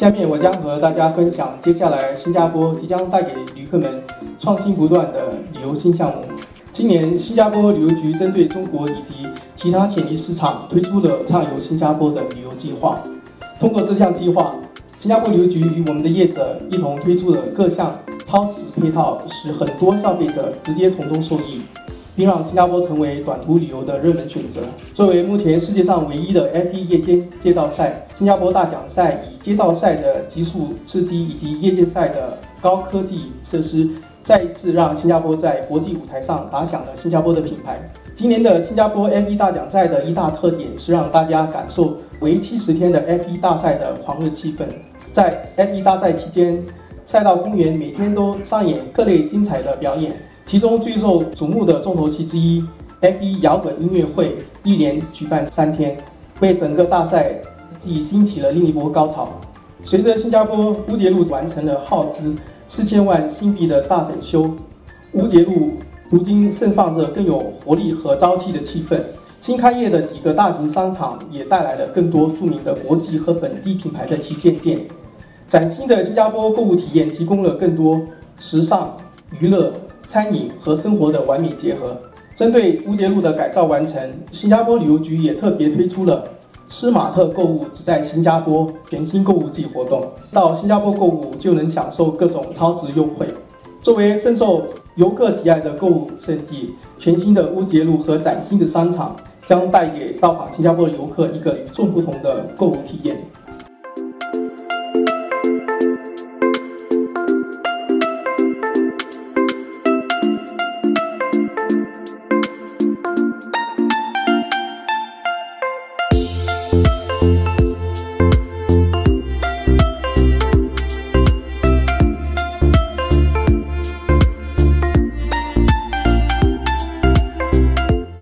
下面我将和大家分享接下来新加坡即将带给旅客们创新不断的旅游新项目。今年，新加坡旅游局针对中国以及其他潜力市场推出了畅游新加坡的旅游计划。通过这项计划，新加坡旅游局与我们的业者一同推出了各项超值配套，使很多消费者直接从中受益。并让新加坡成为短途旅游的热门选择。作为目前世界上唯一的 F1 夜间街道赛，新加坡大奖赛以街道赛的极速刺激以及夜间赛的高科技设施，再一次让新加坡在国际舞台上打响了新加坡的品牌。今年的新加坡 F1 大奖赛的一大特点是让大家感受为期十天的 F1 大赛的狂热气氛。在 F1 大赛期间，赛道公园每天都上演各类精彩的表演。其中最受瞩目的重头戏之一，F1 摇滚音乐会一连举办三天，为整个大赛既兴起了另一波高潮。随着新加坡乌节路完成了耗资四千万新币的大整修，乌节路如今盛放着更有活力和朝气的气氛。新开业的几个大型商场也带来了更多著名的国际和本地品牌的旗舰店。崭新的新加坡购物体验提供了更多时尚、娱乐。餐饮和生活的完美结合。针对乌节路的改造完成，新加坡旅游局也特别推出了“斯马特购物只在新加坡”全新购物季活动。到新加坡购物就能享受各种超值优惠。作为深受游客喜爱的购物圣地，全新的乌节路和崭新的商场将带给到访新加坡的游客一个与众不同的购物体验。